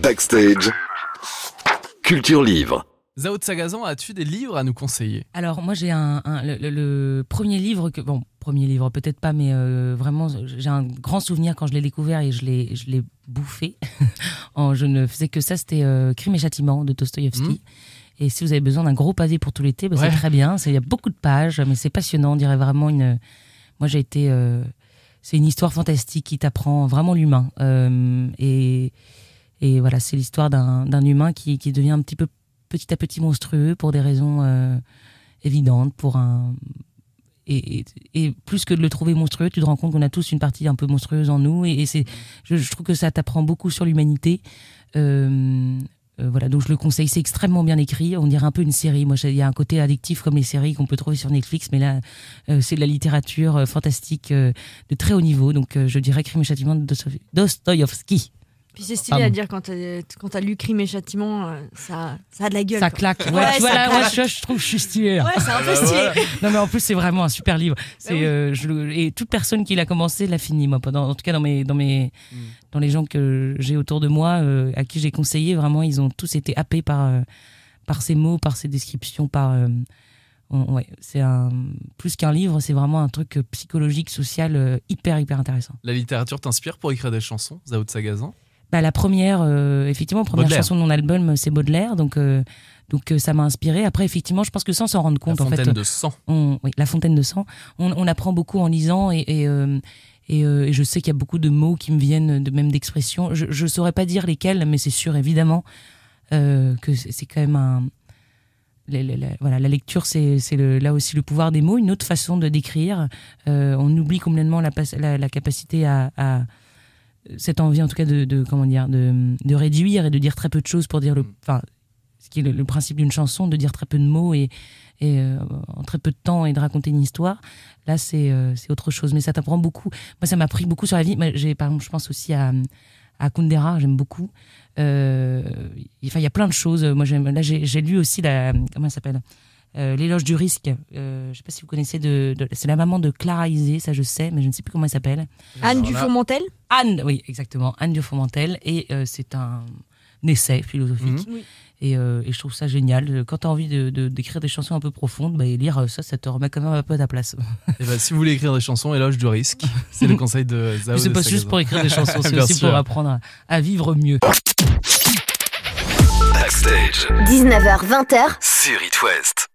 Backstage. Culture Livre. Zao Sagazan, as-tu des livres à nous conseiller? Alors moi j'ai un, un- le, le- le premier livre que bon premier livre peut-être pas mais euh, vraiment j'ai un grand souvenir quand je l'ai découvert et je l'ai je l'ai bouffé. En- je ne faisais que ça c'était euh, Crime et châtiment de Dostoïevski. Mhm. Et si vous avez besoin d'un gros pavé pour tout l'été, bah, Ouais. c'est très bien. C'est- Il y a beaucoup de pages, mais c'est passionnant. On dirait vraiment une. Moi, j'ai été. euh, C'est une histoire fantastique qui t'apprend vraiment l'humain. Euh, et, et voilà, c'est l'histoire d'un humain qui, qui devient un petit peu petit à petit monstrueux pour des raisons euh, évidentes, pour un. Et, et- plus que de le trouver monstrueux, tu te rends compte qu'on a tous une partie un peu monstrueuse en nous. Et, je, trouve que ça t'apprend beaucoup sur l'humanité. Euh, euh, voilà, donc je le conseille. C'est extrêmement bien écrit. On dirait un peu une série. Moi, il y a un côté addictif comme les séries qu'on peut trouver sur Netflix, mais là, c'est de la littérature fantastique de très haut niveau. Donc, je dirais Crime et châtiment de Dosto- Dostoïevski. Puis c'est stylé Pardon. à dire quand t'as lu Crime et Châtiment, euh, ça, ça a de la gueule. Ça quoi. claque. Ouais, Ouais, tu vois, ça là, claque. moi, je, je trouve que je suis stylé. là. Ouais, c'est un peu stylé. Non, mais en plus, c'est vraiment un super livre. C'est, Bah oui. euh, je et toute personne qui l'a commencé l'a fini, moi. Pendant, en tout cas, dans mes, dans mes, Mm. dans les gens que j'ai autour de moi, euh, à qui j'ai conseillé, vraiment, ils ont tous été happés par, euh, par ces mots, par ces descriptions, par. euh, on- ouais, c'est un plus qu'un livre, c'est vraiment un truc euh, psychologique, social, euh, hyper, hyper intéressant. La littérature t'inspire pour écrire des chansons, Zao Sagazan? Bah, la première, euh, effectivement, première Baudelaire. chanson de mon album, c'est Baudelaire, donc. euh, donc euh, ça m'a inspiré. Après, effectivement, je pense que sans s'en rendre La compte, en fait, fontaine de sang. on, oui, la fontaine de sang. On, on apprend beaucoup en lisant et, et, euh, et, et je sais qu'il y a beaucoup de mots qui me viennent, de, même d'expressions. Je ne saurais pas dire lesquels, mais c'est sûr évidemment que c'est quand même un. la- la- la- voilà, la lecture, c'est là aussi le pouvoir des mots, une autre façon de décrire. On oublie complètement la, la, la capacité à, à- cette envie, en tout cas, de, de- comment dire, de, de réduire et de dire très peu de choses pour dire le, enfin, ce qui est le, le principe d'une chanson, de dire très peu de mots et, et euh, en très peu de temps et de raconter une histoire. Là, c'est euh, c'est autre chose. Mais ça t'apprend beaucoup. Moi, ça m'a pris beaucoup sur la vie. J'ai, par exemple, je pense aussi à, à Kundera, j'aime beaucoup. Euh, enfin, il y a plein de choses. Moi, j'aime, là, j'ai, lu aussi la. Comment elle s'appelle? Euh, L'éloge du risque. Euh, je sais pas si vous connaissez. De, de- c'est la maman de Clara Isé, ça je sais, mais je ne sais plus comment elle s'appelle. Anne Alors du là- Fourmentel Anne, oui, exactement. Anne Dufourmentel. Et euh, c'est un essai philosophique. Mhm. Oui. Et, euh, et je trouve ça génial. Quand tu as envie de, de- d'écrire des chansons un peu profondes, bah, et lire ça, ça te remet quand même un peu à ta place. Et bah, si vous voulez écrire des chansons, éloge du risque. C'est le conseil de Zao c'est pas juste pour écrire des chansons, c'est aussi sûr. pour apprendre à, à vivre mieux. Backstage. 19h, 20h, Sur It West.